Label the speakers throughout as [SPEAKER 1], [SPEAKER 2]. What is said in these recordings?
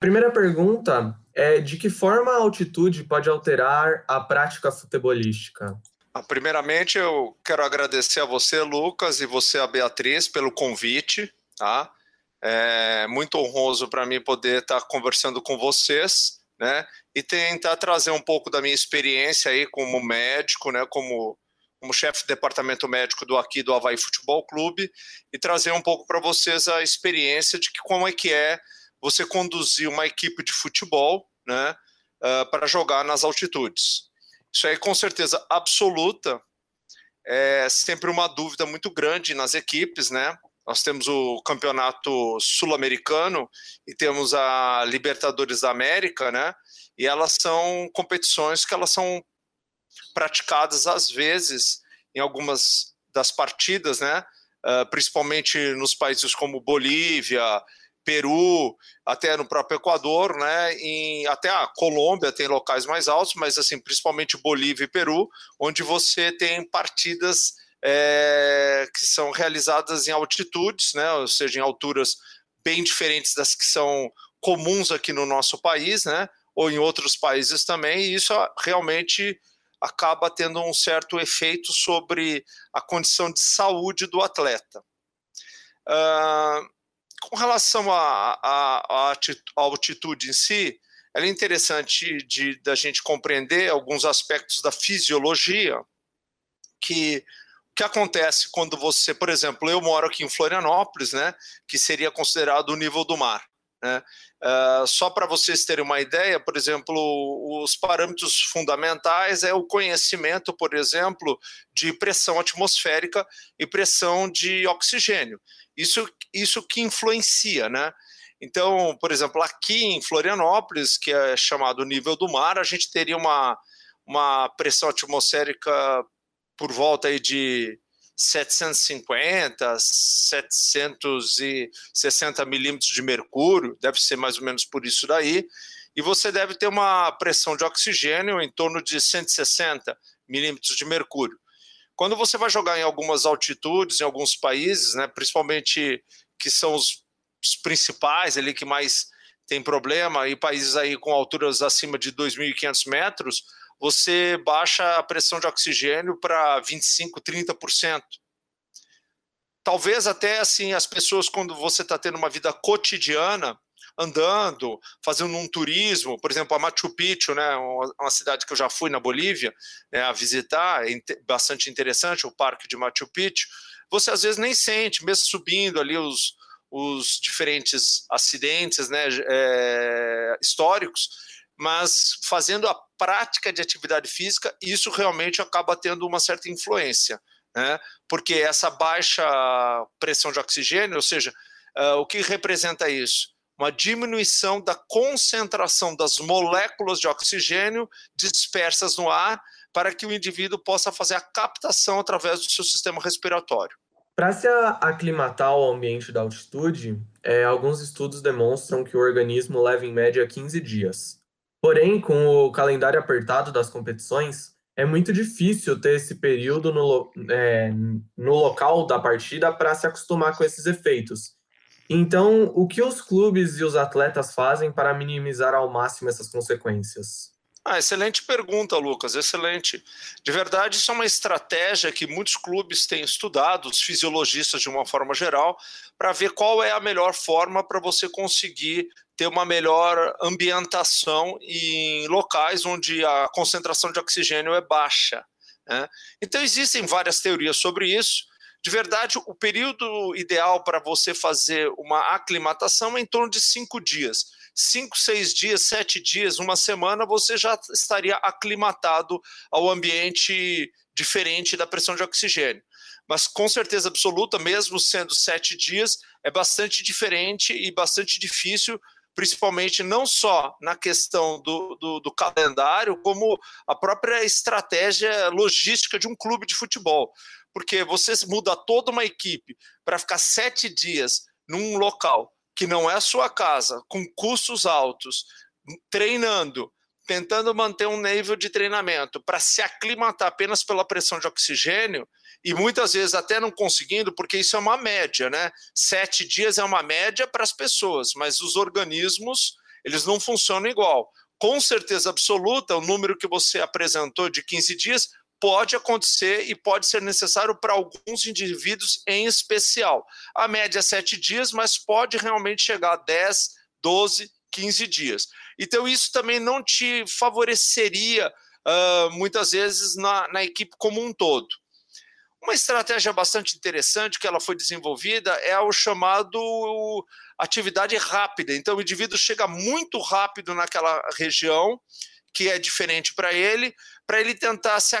[SPEAKER 1] Primeira pergunta é de que forma a altitude pode alterar a prática futebolística?
[SPEAKER 2] Ah, primeiramente, eu quero agradecer a você, Lucas, e você, a Beatriz, pelo convite. Tá? É muito honroso para mim poder estar conversando com vocês, né? E tentar trazer um pouco da minha experiência aí como médico, né? Como como chefe de departamento médico do aqui do Havaí Futebol Clube e trazer um pouco para vocês a experiência de que como é que é você conduzir uma equipe de futebol, né, uh, para jogar nas altitudes. Isso aí com certeza absoluta é sempre uma dúvida muito grande nas equipes, né? Nós temos o campeonato sul-americano e temos a Libertadores da América, né? E elas são competições que elas são praticadas às vezes em algumas das partidas, né? Uh, principalmente nos países como Bolívia, Peru, até no próprio Equador, né? Em, até a Colômbia tem locais mais altos, mas assim, principalmente Bolívia e Peru, onde você tem partidas é, que são realizadas em altitudes, né? Ou seja, em alturas bem diferentes das que são comuns aqui no nosso país, né? Ou em outros países também, e isso realmente acaba tendo um certo efeito sobre a condição de saúde do atleta. Uh, com relação à altitude em si, é interessante de da gente compreender alguns aspectos da fisiologia que o que acontece quando você, por exemplo, eu moro aqui em Florianópolis, né, que seria considerado o nível do mar. Né? Uh, só para vocês terem uma ideia, por exemplo, os parâmetros fundamentais é o conhecimento, por exemplo, de pressão atmosférica e pressão de oxigênio. Isso, isso que influencia, né? Então, por exemplo, aqui em Florianópolis, que é chamado nível do mar, a gente teria uma, uma pressão atmosférica por volta aí de 750, 760 milímetros de mercúrio, deve ser mais ou menos por isso daí, e você deve ter uma pressão de oxigênio em torno de 160 milímetros de mercúrio. Quando você vai jogar em algumas altitudes, em alguns países, né, principalmente que são os, os principais ali que mais tem problema, e países aí com alturas acima de 2.500 metros, você baixa a pressão de oxigênio para 25, 30%. Talvez até assim as pessoas quando você está tendo uma vida cotidiana, andando, fazendo um turismo, por exemplo, a Machu Picchu, né, uma cidade que eu já fui na Bolívia né, a visitar, é bastante interessante, o Parque de Machu Picchu, você às vezes nem sente, mesmo subindo ali os, os diferentes acidentes né, é, históricos, mas fazendo a prática de atividade física, isso realmente acaba tendo uma certa influência, né? porque essa baixa pressão de oxigênio, ou seja, uh, o que representa isso? Uma diminuição da concentração das moléculas de oxigênio dispersas no ar para que o indivíduo possa fazer a captação através do seu sistema respiratório.
[SPEAKER 1] Para se aclimatar ao ambiente da altitude, é, alguns estudos demonstram que o organismo leva em média 15 dias. Porém, com o calendário apertado das competições, é muito difícil ter esse período no, é, no local da partida para se acostumar com esses efeitos. Então, o que os clubes e os atletas fazem para minimizar ao máximo essas consequências?
[SPEAKER 2] Ah, excelente pergunta, Lucas, excelente. De verdade, isso é uma estratégia que muitos clubes têm estudado, os fisiologistas de uma forma geral, para ver qual é a melhor forma para você conseguir ter uma melhor ambientação em locais onde a concentração de oxigênio é baixa. Né? Então, existem várias teorias sobre isso. De verdade, o período ideal para você fazer uma aclimatação é em torno de cinco dias. Cinco, seis dias, sete dias, uma semana, você já estaria aclimatado ao ambiente diferente da pressão de oxigênio. Mas com certeza absoluta, mesmo sendo sete dias, é bastante diferente e bastante difícil principalmente não só na questão do, do, do, calendário, como a própria estratégia logística de um clube de futebol. Porque você muda toda uma equipe para ficar sete dias num local que não é a sua casa, com custos altos, treinando, tentando manter um nível de treinamento para se aclimatar apenas pela pressão de oxigênio, e muitas vezes até não conseguindo, porque isso é uma média, né? Sete dias é uma média para as pessoas, mas os organismos eles não funcionam igual. Com certeza absoluta, o número que você apresentou de 15 dias pode acontecer e pode ser necessário para alguns indivíduos em especial. A média é 7 dias, mas pode realmente chegar a 10, 12, 15 dias. Então, isso também não te favoreceria uh, muitas vezes na, na equipe como um todo. Uma estratégia bastante interessante que ela foi desenvolvida é o chamado atividade rápida. Então, o indivíduo chega muito rápido naquela região, que é diferente para ele, para ele tentar se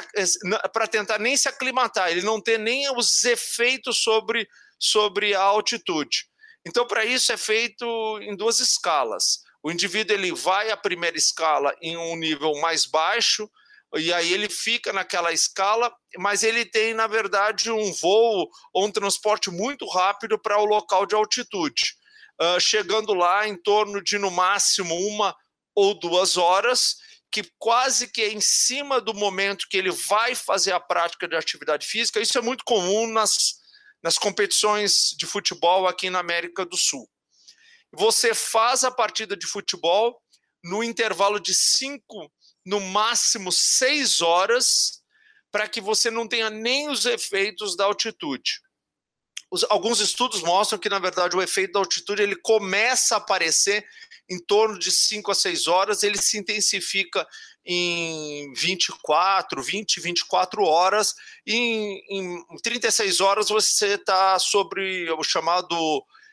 [SPEAKER 2] para tentar nem se aclimatar, ele não ter nem os efeitos sobre, sobre a altitude. Então, para isso é feito em duas escalas. O indivíduo ele vai à primeira escala em um nível mais baixo, e aí ele fica naquela escala, mas ele tem, na verdade, um voo ou um transporte muito rápido para o local de altitude, uh, chegando lá em torno de, no máximo, uma ou duas horas, que quase que é em cima do momento que ele vai fazer a prática de atividade física. Isso é muito comum nas, nas competições de futebol aqui na América do Sul. Você faz a partida de futebol no intervalo de cinco no máximo seis horas para que você não tenha nem os efeitos da altitude. Os, alguns estudos mostram que, na verdade, o efeito da altitude ele começa a aparecer em torno de 5 a 6 horas, ele se intensifica em 24, 20, 24 horas, e em, em 36 horas você está sobre o chamado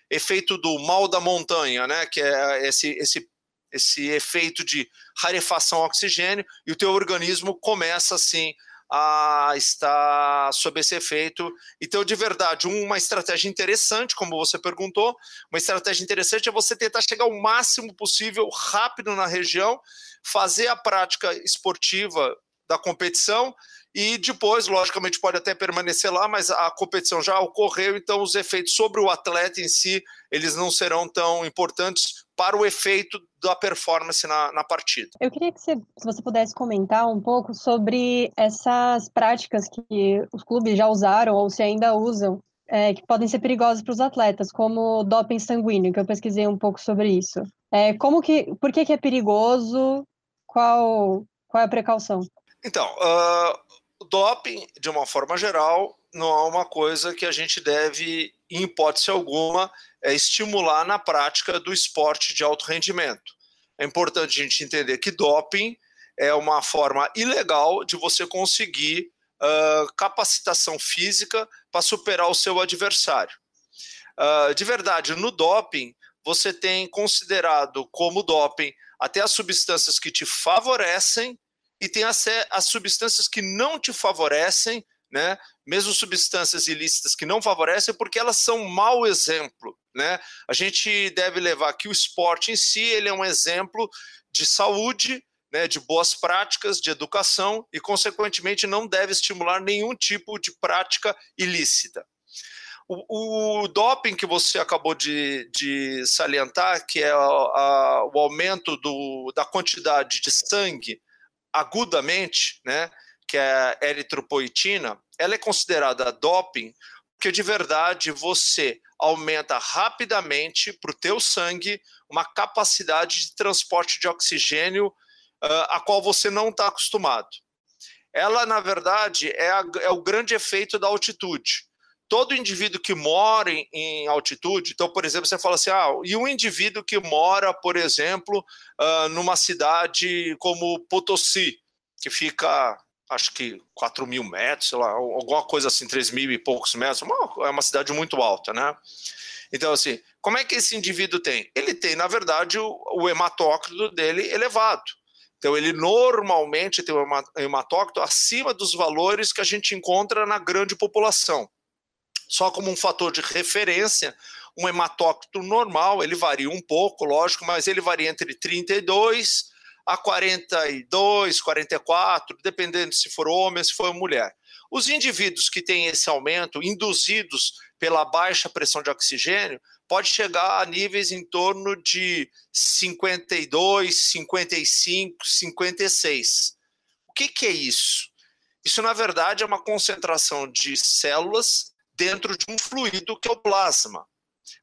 [SPEAKER 2] efeito do mal da montanha, né? que é esse, esse esse efeito de rarefação oxigênio e o teu organismo começa assim a estar sob esse efeito. Então, de verdade, uma estratégia interessante, como você perguntou, uma estratégia interessante é você tentar chegar o máximo possível rápido na região, fazer a prática esportiva da competição e depois, logicamente, pode até permanecer lá, mas a competição já ocorreu, então os efeitos sobre o atleta em si, eles não serão tão importantes para o efeito da performance na, na partida.
[SPEAKER 3] Eu queria que você, se você pudesse comentar um pouco sobre essas práticas que os clubes já usaram ou se ainda usam, é, que podem ser perigosas para os atletas, como doping sanguíneo, que eu pesquisei um pouco sobre isso. É, como que, por que, que é perigoso? Qual, qual é a precaução?
[SPEAKER 2] Então, uh, o doping, de uma forma geral, não é uma coisa que a gente deve, em hipótese alguma, é estimular na prática do esporte de alto rendimento. É importante a gente entender que doping é uma forma ilegal de você conseguir uh, capacitação física para superar o seu adversário. Uh, de verdade, no doping, você tem considerado como doping até as substâncias que te favorecem e tem as, as substâncias que não te favorecem, né? Mesmo substâncias ilícitas que não favorecem, porque elas são um mau exemplo, né? A gente deve levar que o esporte em si ele é um exemplo de saúde, né, de boas práticas, de educação e, consequentemente, não deve estimular nenhum tipo de prática ilícita. O, o doping que você acabou de, de salientar, que é a, a, o aumento do, da quantidade de sangue agudamente, né, que é a eritropoetina, ela é considerada doping porque de verdade você aumenta rapidamente para o teu sangue uma capacidade de transporte de oxigênio uh, a qual você não está acostumado. Ela, na verdade, é, a, é, o grande efeito da altitude. Todo indivíduo que mora em, em, altitude, então, por exemplo, você fala assim, ah, e um indivíduo que mora, por exemplo, uh, numa cidade como Potosí, que fica acho que 4 mil metros, sei lá, alguma coisa assim, 3 mil e poucos metros, uma, é uma cidade muito alta, né? Então, assim, como é que esse indivíduo tem? Ele tem, na verdade, o, o hematócrito dele elevado. Então, ele normalmente tem um hematócrito acima dos valores que a gente encontra na grande população. Só como um fator de referência, um hematócrito normal, ele varia um pouco, lógico, mas ele varia entre 32 a 42, 44, dependendo se for homem se for mulher. Os indivíduos que têm esse aumento, induzidos pela baixa pressão de oxigênio, pode chegar a níveis em torno de 52, 55, 56. O que, que é isso? Isso, na verdade, é uma concentração de células dentro de um fluido que é o plasma.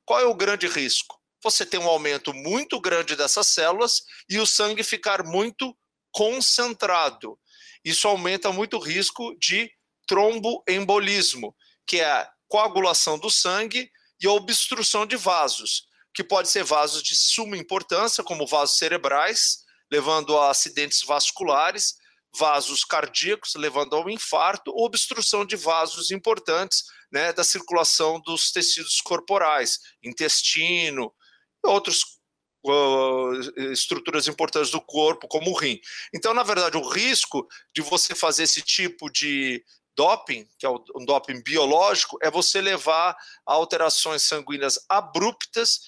[SPEAKER 2] Qual é o grande risco? Você tem um aumento muito grande dessas células e o sangue ficar muito concentrado. Isso aumenta muito o risco de tromboembolismo, que é a coagulação do sangue e a obstrução de vasos, que pode ser vasos de suma importância, como vasos cerebrais, levando a acidentes vasculares, vasos cardíacos, levando ao infarto, ou obstrução de vasos importantes né, da circulação dos tecidos corporais, intestino, outras uh, estruturas importantes do corpo, como o rim. Então, na verdade, o risco de você fazer esse tipo de doping, que é um doping biológico, é você levar a alterações sanguíneas abruptas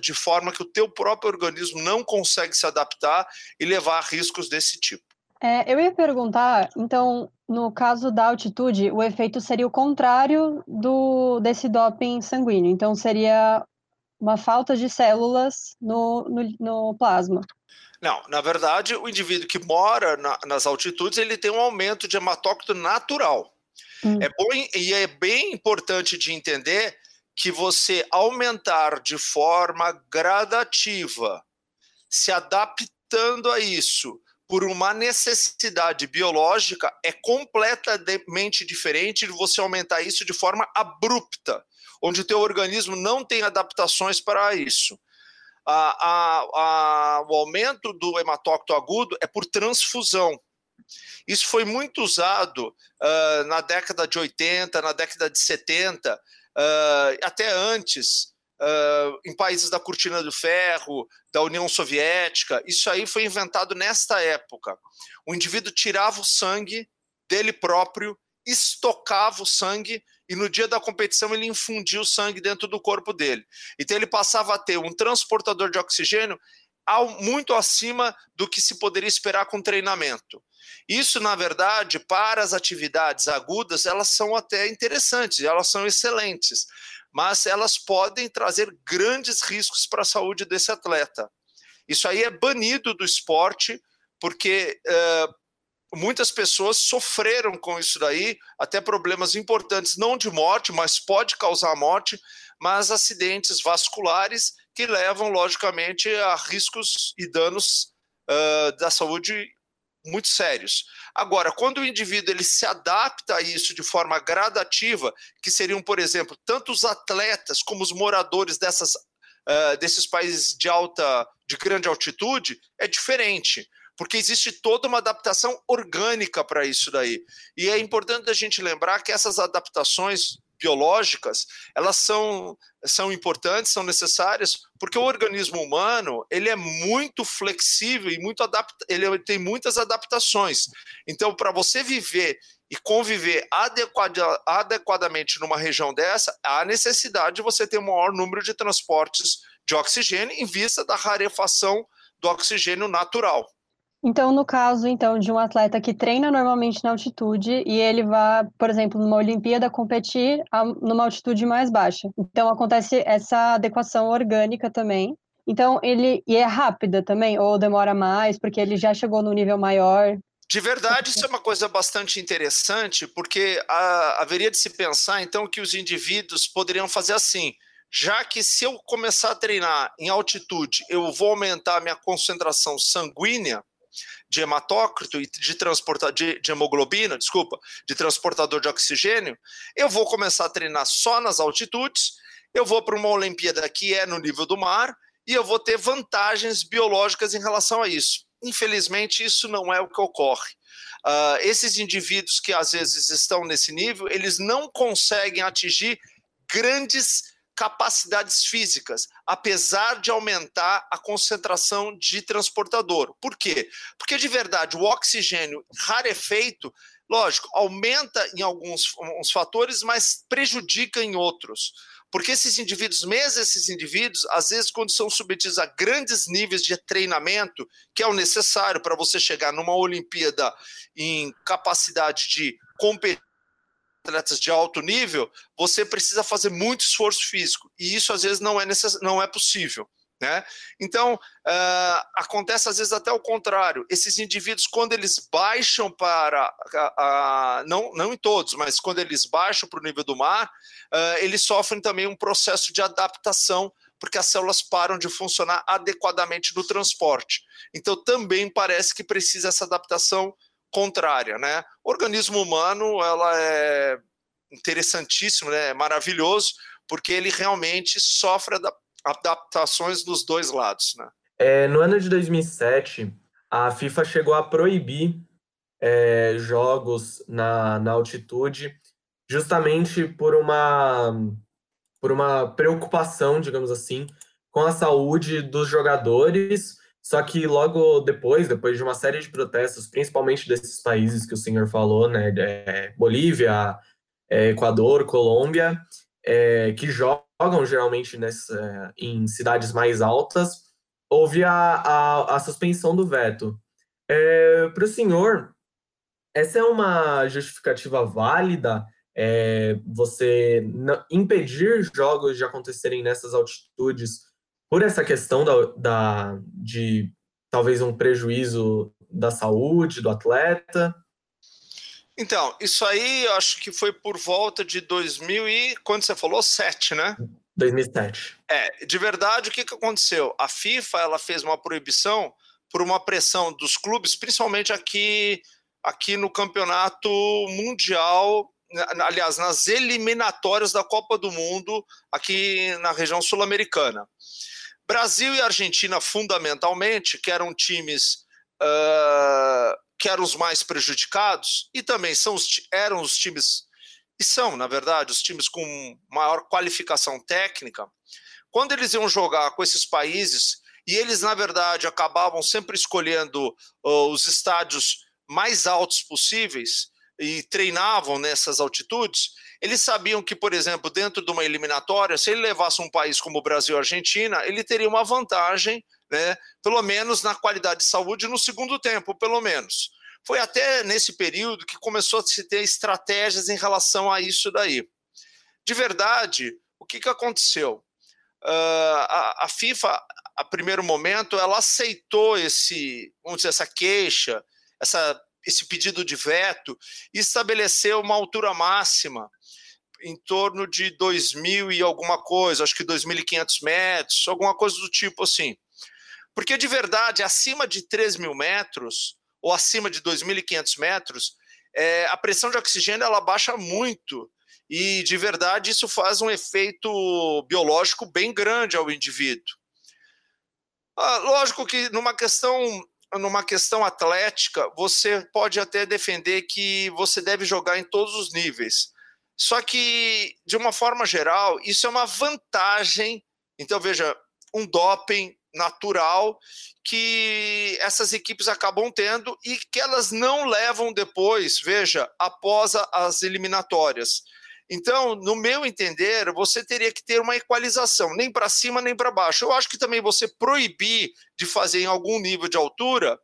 [SPEAKER 2] de forma que o teu próprio organismo não consegue se adaptar e levar a riscos desse tipo.
[SPEAKER 3] É, eu ia perguntar, então, no caso da altitude, o efeito seria o contrário do desse doping sanguíneo. Então, seria uma falta de células no, no, no plasma.
[SPEAKER 2] Não, na verdade, o indivíduo que mora na, nas altitudes ele tem um aumento de hematócrito natural. Hum. É bom e é bem importante de entender que você aumentar de forma gradativa, se adaptando a isso, por uma necessidade biológica é completamente diferente de você aumentar isso de forma abrupta, onde o teu organismo não tem adaptações para isso. A, a, a, o aumento do hematócrito agudo é por transfusão. Isso foi muito usado uh, na década de 80, na década de 70, uh, até antes, uh, em países da cortina do ferro, da União Soviética. Isso aí foi inventado nesta época. O indivíduo tirava o sangue dele próprio, estocava o sangue e no dia da competição ele infundia o sangue dentro do corpo dele. Então ele passava a ter um transportador de oxigênio muito acima do que se poderia esperar com treinamento. Isso, na verdade, para as atividades agudas, elas são até interessantes, elas são excelentes mas elas podem trazer grandes riscos para a saúde desse atleta. Isso aí é banido do esporte, porque uh, muitas pessoas sofreram com isso daí, até problemas importantes, não de morte, mas pode causar morte, mas acidentes vasculares que levam, logicamente, a riscos e danos uh, da saúde muito sérios. Agora, quando o indivíduo ele se adapta a isso de forma gradativa, que seriam, por exemplo, tanto os atletas como os moradores dessas, uh, desses países de alta, de grande altitude, é diferente porque existe toda uma adaptação orgânica para isso daí. E é importante a gente lembrar que essas adaptações biológicas, elas são, são importantes, são necessárias, porque o organismo humano, ele é muito flexível e muito adapta, ele tem muitas adaptações. Então, para você viver e conviver adequada, adequadamente numa região dessa, há necessidade de você ter um maior número de transportes de oxigênio em vista da rarefação do oxigênio natural.
[SPEAKER 3] Então, no caso, então, de um atleta que treina normalmente na altitude e ele vai, por exemplo, numa Olimpíada competir a, numa altitude mais baixa. Então, acontece essa adequação orgânica também. Então, ele e é rápida também ou demora mais porque ele já chegou no nível maior.
[SPEAKER 2] De verdade, isso é uma coisa bastante interessante, porque a, haveria de se pensar, então, que os indivíduos poderiam fazer assim. Já que se eu começar a treinar em altitude, eu vou aumentar a minha concentração sanguínea, de hematócrito e de, transporta, de, de hemoglobina, desculpa, de transportador de oxigênio, eu vou começar a treinar só nas altitudes, eu vou para uma Olimpíada que é no nível do mar e eu vou ter vantagens biológicas em relação a isso. Infelizmente, isso não é o que ocorre. Uh, esses indivíduos que às vezes estão nesse nível, eles não conseguem atingir grandes capacidades físicas, apesar de aumentar a concentração de transportador. Por quê? Porque de verdade o oxigênio rarefeito, lógico, aumenta em alguns fatores, mas prejudica em outros. Porque esses indivíduos, mesmo esses indivíduos, às vezes, quando são submetidos a grandes níveis de treinamento, que é o necessário para você chegar numa Olimpíada em capacidade de competir atletas de alto nível, você precisa fazer muito esforço físico. E isso, às vezes, não é, necess... não é possível. Né? Então, uh, acontece às vezes até o contrário. Esses indivíduos, quando eles baixam para. não, não em todos, mas quando eles baixam para o nível do mar, uh, eles sofrem também um processo de adaptação porque as células param de funcionar adequadamente no transporte. Então, também parece que precisa essa adaptação contrária, né? O organismo humano, ela é interessantíssimo, né? É maravilhoso, porque ele realmente sofre adaptações dos dois lados, né?
[SPEAKER 1] É, no ano de 2007, a FIFA chegou a proibir é, jogos na, na altitude, justamente por uma, por uma preocupação, digamos assim, com a saúde dos jogadores. Só que logo depois, depois de uma série de protestos, principalmente desses países que o senhor falou, né, é, Bolívia, é, Equador, Colômbia, é, que jogam geralmente nessa, em cidades mais altas, houve a, a, a suspensão do veto. É, Para o senhor, essa é uma justificativa válida? É, você impedir jogos de acontecerem nessas altitudes por essa questão da, da, de talvez um prejuízo da saúde do atleta?
[SPEAKER 2] Então, isso aí eu acho que foi por volta de 2000 e quando você falou 7, né?
[SPEAKER 1] 2007.
[SPEAKER 2] É, de verdade, o que, que aconteceu? A FIFA ela fez uma proibição por uma pressão dos clubes, principalmente aqui, aqui no campeonato mundial, aliás, nas eliminatórias da Copa do Mundo, aqui na região sul-americana. Brasil e Argentina, fundamentalmente, que eram times uh, que eram os mais prejudicados, e também são os, eram os times, e são, na verdade, os times com maior qualificação técnica, quando eles iam jogar com esses países, e eles, na verdade, acabavam sempre escolhendo uh, os estádios mais altos possíveis e treinavam nessas altitudes, eles sabiam que, por exemplo, dentro de uma eliminatória, se ele levasse um país como o Brasil e a Argentina, ele teria uma vantagem né, pelo menos na qualidade de saúde no segundo tempo, pelo menos. Foi até nesse período que começou a se ter estratégias em relação a isso daí. De verdade, o que, que aconteceu? Uh, a, a, FIFA, a primeiro momento, ela aceitou esse, vamos dizer, essa queixa, essa, esse pedido de veto estabeleceu uma altura máxima em torno de 2.000 e alguma coisa, acho que 2.500 metros, alguma coisa do tipo assim. Porque de verdade, acima de 3 mil metros ou acima de 2.500 metros, é, a pressão de oxigênio ela baixa muito. E de verdade isso faz um efeito biológico bem grande ao indivíduo. Ah, lógico que numa questão numa questão atlética, você pode até defender que você deve jogar em todos os níveis. Só que, de uma forma geral, isso é uma vantagem. Então, veja, um doping natural que essas equipes acabam tendo e que elas não levam depois, veja, após as eliminatórias. Então, no meu entender, você teria que ter uma equalização, nem para cima nem para baixo. Eu acho que também você proibir de fazer em algum nível de altura.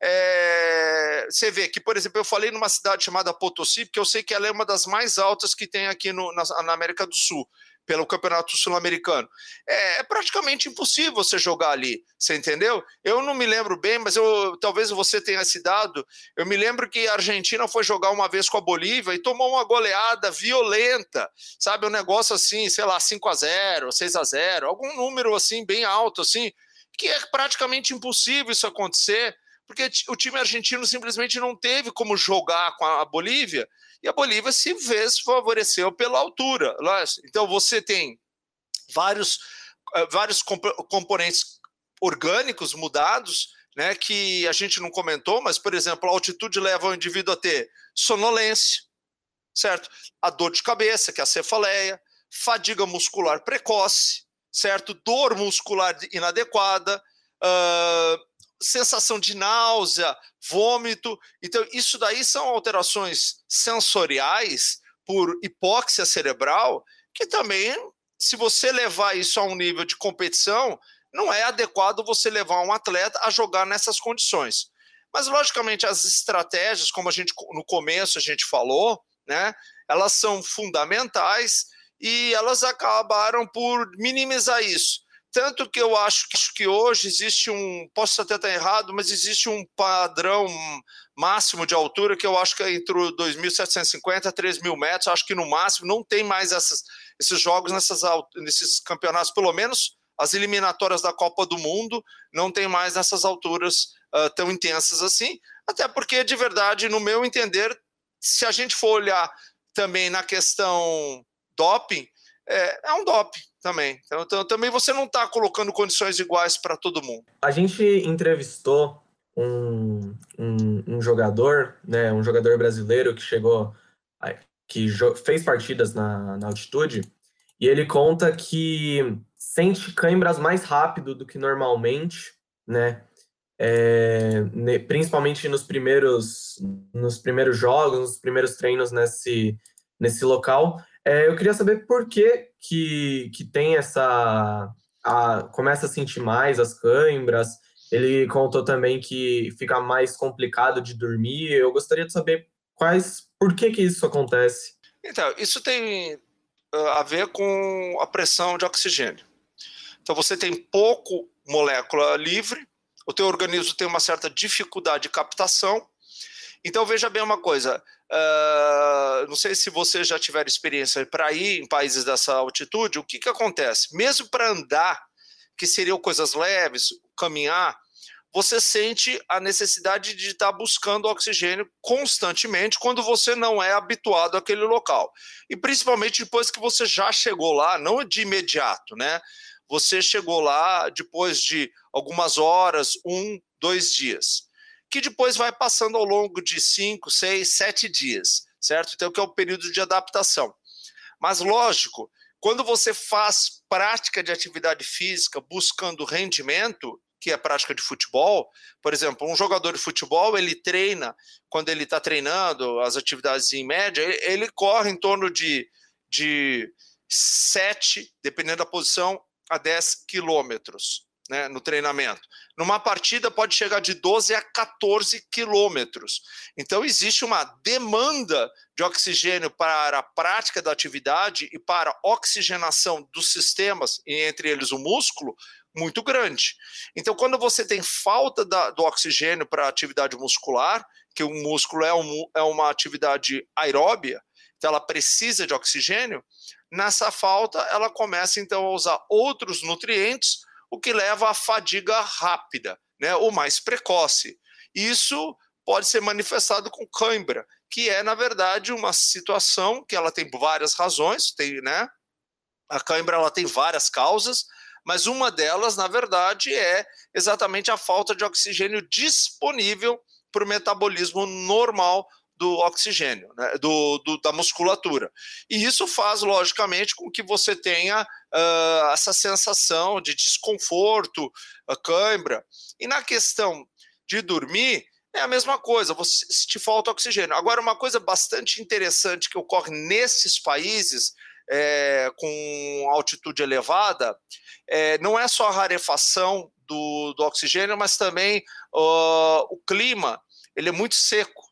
[SPEAKER 2] É... você vê que, por exemplo, eu falei numa cidade chamada Potosí, porque eu sei que ela é uma das mais altas que tem aqui no, na, na América do Sul pelo Campeonato Sul-Americano. É, é, praticamente impossível você jogar ali, você entendeu? Eu não me lembro bem, mas eu talvez você tenha se dado. Eu me lembro que a Argentina foi jogar uma vez com a Bolívia e tomou uma goleada violenta, sabe? Um negócio assim, sei lá, 5 a 0 6 a 0 algum número assim, bem alto, assim, que é praticamente impossível isso acontecer porque o time argentino simplesmente não teve como jogar com a Bolívia e a Bolívia se fez favoreceu pela altura. Então você tem vários, eh, vários componentes orgânicos mudados, né, que a gente não comentou, mas, por exemplo, a altitude leva o indivíduo a ter sonolência, certo? A dor de cabeça, que é a cefaleia, fadiga muscular precoce, certo? Dor muscular inadequada, uh, sensação de náusea, vômito. Então, isso daí são alterações sensoriais por hipóxia cerebral, que também, se você levar isso a um nível de competição, não é adequado você levar um atleta a jogar nessas condições. Mas, logicamente, as estratégias, como a gente no começo a gente falou, né, elas são fundamentais e elas acabaram por minimizar isso. Tanto que eu acho que hoje existe um, posso até estar errado, mas existe um padrão máximo de altura que eu acho que é entre 2.750 a 3.000 metros. Acho que no máximo não tem mais essas, esses jogos nessas, nesses campeonatos, pelo menos as eliminatórias da Copa do Mundo não tem mais nessas alturas uh, tão intensas assim, até porque, de verdade, no meu entender, se a gente for olhar também na questão doping, é, é um doping também. Então, então também você não está colocando condições iguais para todo mundo.
[SPEAKER 1] A gente entrevistou um, um, um, jogador, né, um jogador brasileiro que chegou, que fez partidas na, na altitude, e ele conta que sente câimbras mais rápido do que normalmente, né? É, principalmente nos primeiros, nos primeiros jogos, nos primeiros treinos nesse, nesse local. É, eu queria saber por que, que, que tem essa. A, começa a sentir mais as câimbras. Ele contou também que fica mais complicado de dormir. Eu gostaria de saber quais. Por que, que isso acontece?
[SPEAKER 2] Então, isso tem a ver com a pressão de oxigênio. Então, você tem pouco molécula livre, o teu organismo tem uma certa dificuldade de captação. Então, veja bem uma coisa: Uh, não sei se você já tiver experiência para ir em países dessa altitude, o que, que acontece? Mesmo para andar, que seriam coisas leves, caminhar, você sente a necessidade de estar buscando oxigênio constantemente quando você não é habituado àquele local. E principalmente depois que você já chegou lá, não de imediato, né? Você chegou lá depois de algumas horas, um, dois dias que depois vai passando ao longo de cinco, seis, sete dias, certo? Então, que é o período de adaptação. Mas, lógico, quando você faz prática de atividade física buscando rendimento, que é prática de futebol, por exemplo, um jogador de futebol, ele treina, quando ele está treinando as atividades em média, ele, ele corre em torno de, de 7, dependendo da posição, a 10 quilômetros né, no treinamento. Numa partida pode chegar de 12 a 14 quilômetros. Então existe uma demanda de oxigênio para a prática da atividade e para oxigenação dos sistemas, entre eles o músculo, muito grande. Então, quando você tem falta da, do oxigênio para a atividade muscular, que o músculo é, um, é uma atividade aeróbia, então ela precisa de oxigênio, nessa falta ela começa então a usar outros nutrientes o que leva à fadiga rápida, né, ou mais precoce. Isso pode ser manifestado com cãibra, que é, na verdade, uma situação que ela tem várias razões, tem, né? A cãibra ela tem várias causas, mas uma delas, na verdade, é exatamente a falta de oxigênio disponível para o metabolismo normal do oxigênio, né, do, do, da musculatura. E isso faz, logicamente, com que você tenha uh, essa sensação de desconforto, a cãibra. E na questão de dormir, é a mesma coisa, você, se te falta oxigênio. Agora, uma coisa bastante interessante que ocorre nesses países é, com altitude elevada, é, não é só a rarefação do, do oxigênio, mas também uh, o clima, ele é muito seco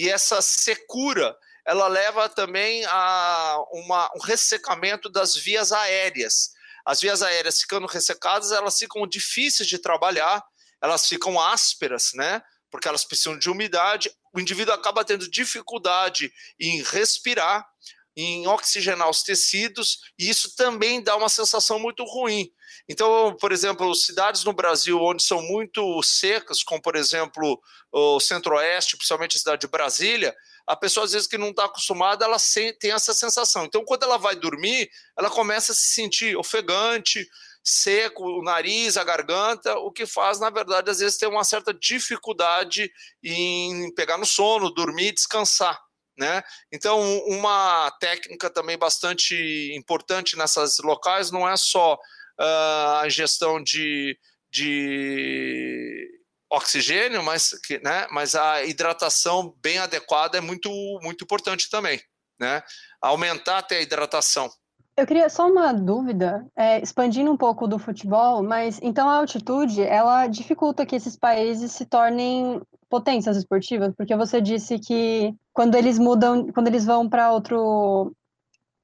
[SPEAKER 2] e essa secura ela leva também a uma, um ressecamento das vias aéreas. As vias aéreas ficando ressecadas, elas ficam difíceis de trabalhar, elas ficam ásperas, né? Porque elas precisam de umidade. O indivíduo acaba tendo dificuldade em respirar, em oxigenar os tecidos, e isso também dá uma sensação muito ruim. Então, por exemplo, cidades no Brasil onde são muito secas, como por exemplo o Centro-Oeste, principalmente a cidade de Brasília, a pessoa às vezes que não está acostumada, ela tem essa sensação. Então, quando ela vai dormir, ela começa a se sentir ofegante, seco, o nariz, a garganta, o que faz, na verdade, às vezes ter uma certa dificuldade em pegar no sono, dormir, descansar. Né? Então, uma técnica também bastante importante nessas locais não é só a gestão de, de oxigênio, mas, né, mas a hidratação bem adequada é muito, muito importante também. Né? Aumentar até a hidratação.
[SPEAKER 3] Eu queria só uma dúvida, é, expandindo um pouco do futebol, mas então a altitude ela dificulta que esses países se tornem potências esportivas, porque você disse que quando eles mudam, quando eles vão para outro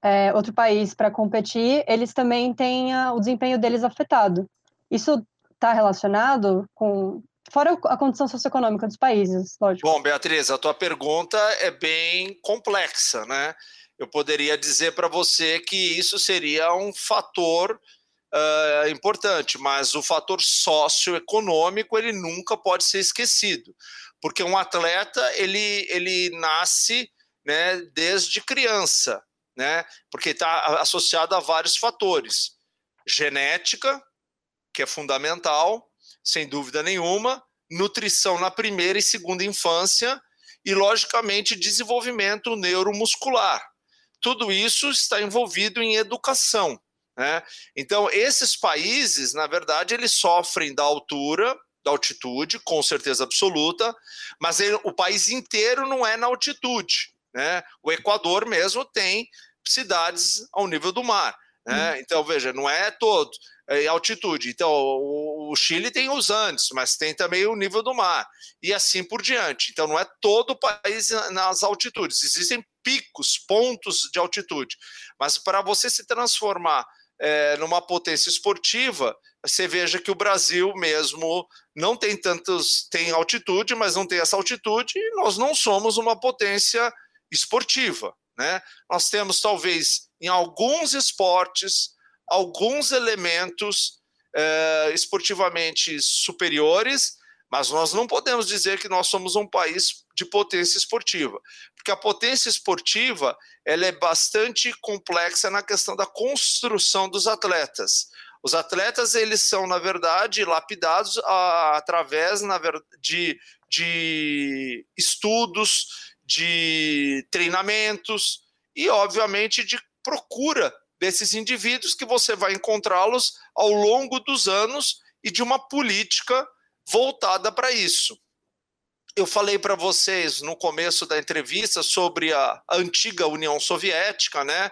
[SPEAKER 3] é, outro país para competir, eles também têm a, o desempenho deles afetado. Isso está relacionado com fora a condição socioeconômica dos países, lógico.
[SPEAKER 2] Bom, Beatriz, a tua pergunta é bem complexa, né? Eu poderia dizer para você que isso seria um fator uh, importante, mas o fator socioeconômico ele nunca pode ser esquecido, porque um atleta ele, ele nasce né, desde criança, né, porque está associado a vários fatores, genética, que é fundamental, sem dúvida nenhuma, nutrição na primeira e segunda infância e, logicamente, desenvolvimento neuromuscular. Tudo isso está envolvido em educação. Né? Então, esses países, na verdade, eles sofrem da altura, da altitude, com certeza absoluta, mas ele, o país inteiro não é na altitude. Né? O Equador mesmo tem cidades ao nível do mar. Né? Hum. Então, veja, não é todo em altitude. Então, o Chile tem os Andes, mas tem também o nível do mar, e assim por diante. Então, não é todo o país nas altitudes, existem picos, pontos de altitude. Mas para você se transformar é, numa potência esportiva, você veja que o Brasil mesmo não tem tantos, tem altitude, mas não tem essa altitude, e nós não somos uma potência esportiva. Né? Nós temos, talvez, em alguns esportes, alguns elementos é, esportivamente superiores, mas nós não podemos dizer que nós somos um país de potência esportiva, porque a potência esportiva ela é bastante complexa na questão da construção dos atletas. Os atletas eles são na verdade lapidados a, através na de, de estudos, de treinamentos e obviamente de procura desses indivíduos que você vai encontrá-los ao longo dos anos e de uma política voltada para isso. Eu falei para vocês no começo da entrevista sobre a antiga União Soviética, né?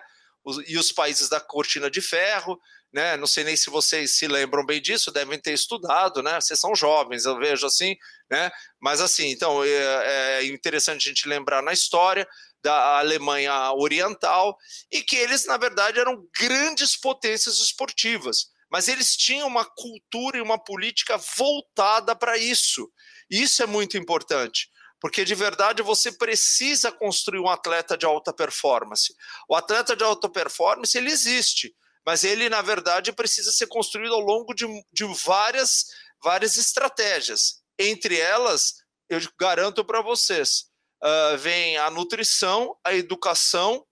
[SPEAKER 2] e os países da cortina de ferro, né? Não sei nem se vocês se lembram bem disso, devem ter estudado, né? Vocês são jovens, eu vejo assim, né? Mas assim, então é, é interessante a gente lembrar na história da Alemanha Oriental e que eles, na verdade, eram grandes potências esportivas, mas eles tinham uma cultura e uma política voltada para isso. Isso é muito importante porque de verdade você precisa construir um atleta de alta performance. O atleta de alta performance ele existe, mas ele na verdade precisa ser construído ao longo de, de várias várias estratégias. Entre elas, eu garanto para vocês, uh, vem a nutrição, a educação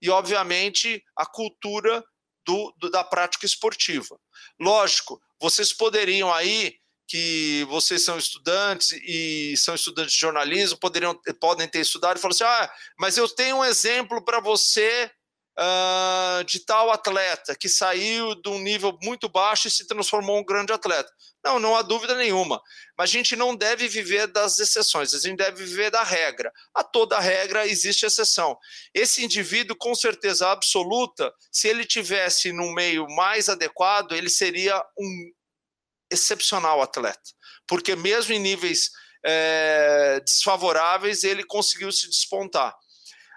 [SPEAKER 2] e, obviamente, a cultura do, do, da prática esportiva. Lógico, vocês poderiam aí, que vocês são estudantes e são estudantes de jornalismo, poderiam, podem ter estudado e falar assim: ah, mas eu tenho um exemplo para você uh, de tal atleta que saiu de um nível muito baixo e se transformou um grande atleta. Não, não há dúvida nenhuma. Mas a gente não deve viver das exceções, a gente deve viver da regra. A toda regra existe exceção. Esse indivíduo, com certeza absoluta, se ele tivesse no meio mais adequado, ele seria um excepcional atleta. Porque mesmo em níveis é, desfavoráveis, ele conseguiu se despontar.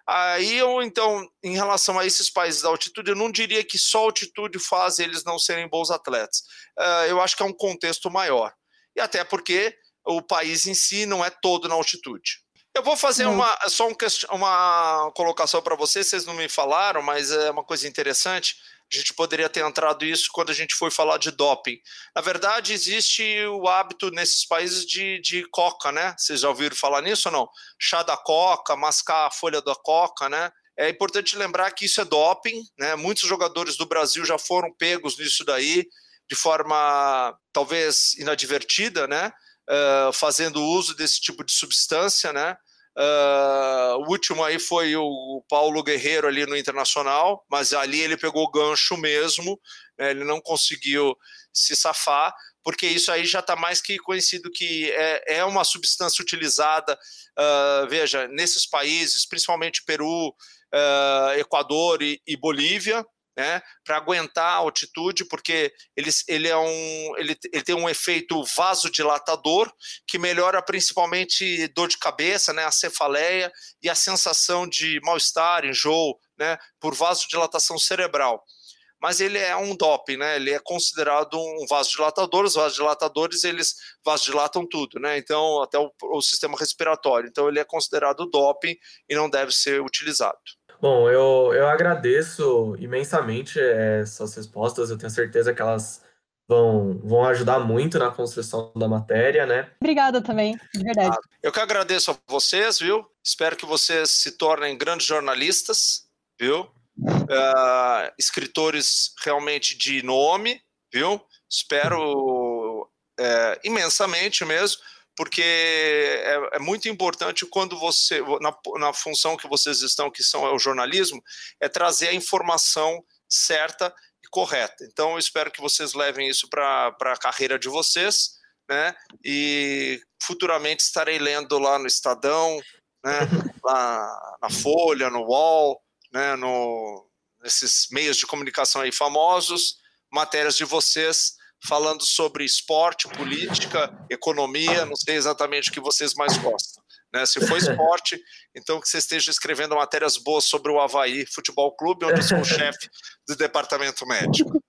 [SPEAKER 2] Aí eu, então, em relação a esses países da altitude, eu não diria que só a altitude faz eles não serem bons atletas. Uh, eu acho que é um contexto maior. E até porque o país em si não é todo na altitude. Eu vou fazer uma, só um, uma colocação para vocês, vocês não me falaram, mas é uma coisa interessante. A gente poderia ter entrado isso quando a gente foi falar de doping. Na verdade, existe o hábito nesses países de, de coca, né? Vocês já ouviram falar nisso ou não? Chá da coca, mascar a folha da coca, né? É importante lembrar que isso é doping, né? Muitos jogadores do Brasil já foram pegos nisso daí de forma talvez inadvertida, né? Uh, fazendo uso desse tipo de substância, né? Uh, o último aí foi o Paulo Guerreiro ali no Internacional, mas ali ele pegou o gancho mesmo, né, ele não conseguiu se safar, porque isso aí já está mais que conhecido que é, é uma substância utilizada, uh, veja, nesses países, principalmente Peru, uh, Equador e, e Bolívia, né, para aguentar a altitude, porque ele, ele, é um, ele, ele tem um efeito vasodilatador que melhora principalmente dor de cabeça, né, a cefaleia e a sensação de mal-estar, enjoo, né, por vasodilatação cerebral. Mas ele é um doping, né? Ele é considerado um vasodilatador. Os vasodilatadores eles vasodilatam tudo, né? Então até o, o sistema respiratório. Então ele é considerado doping e não deve ser utilizado.
[SPEAKER 1] Bom, eu, eu agradeço imensamente essas respostas, eu tenho certeza que elas vão, vão ajudar muito na construção da matéria, né?
[SPEAKER 3] Obrigada também, de verdade.
[SPEAKER 2] Eu que agradeço a vocês, viu? Espero que vocês se tornem grandes jornalistas, viu? Uh, escritores realmente de nome, viu? Espero é, imensamente mesmo, porque é, é, muito importante quando você, na, na função que vocês estão, que são é o jornalismo, é trazer a informação certa e correta. Então, eu espero que vocês levem isso para a carreira de vocês, né? E futuramente estarei lendo lá no Estadão, né? lá na Folha, no UOL, né? No, nesses meios de comunicação aí famosos, matérias de vocês falando sobre esporte, política, economia, não sei exatamente o que vocês mais gostam. Né? Se for esporte, então que você esteja escrevendo matérias boas sobre o Havaí Futebol Clube, onde eu sou o chefe do departamento médico.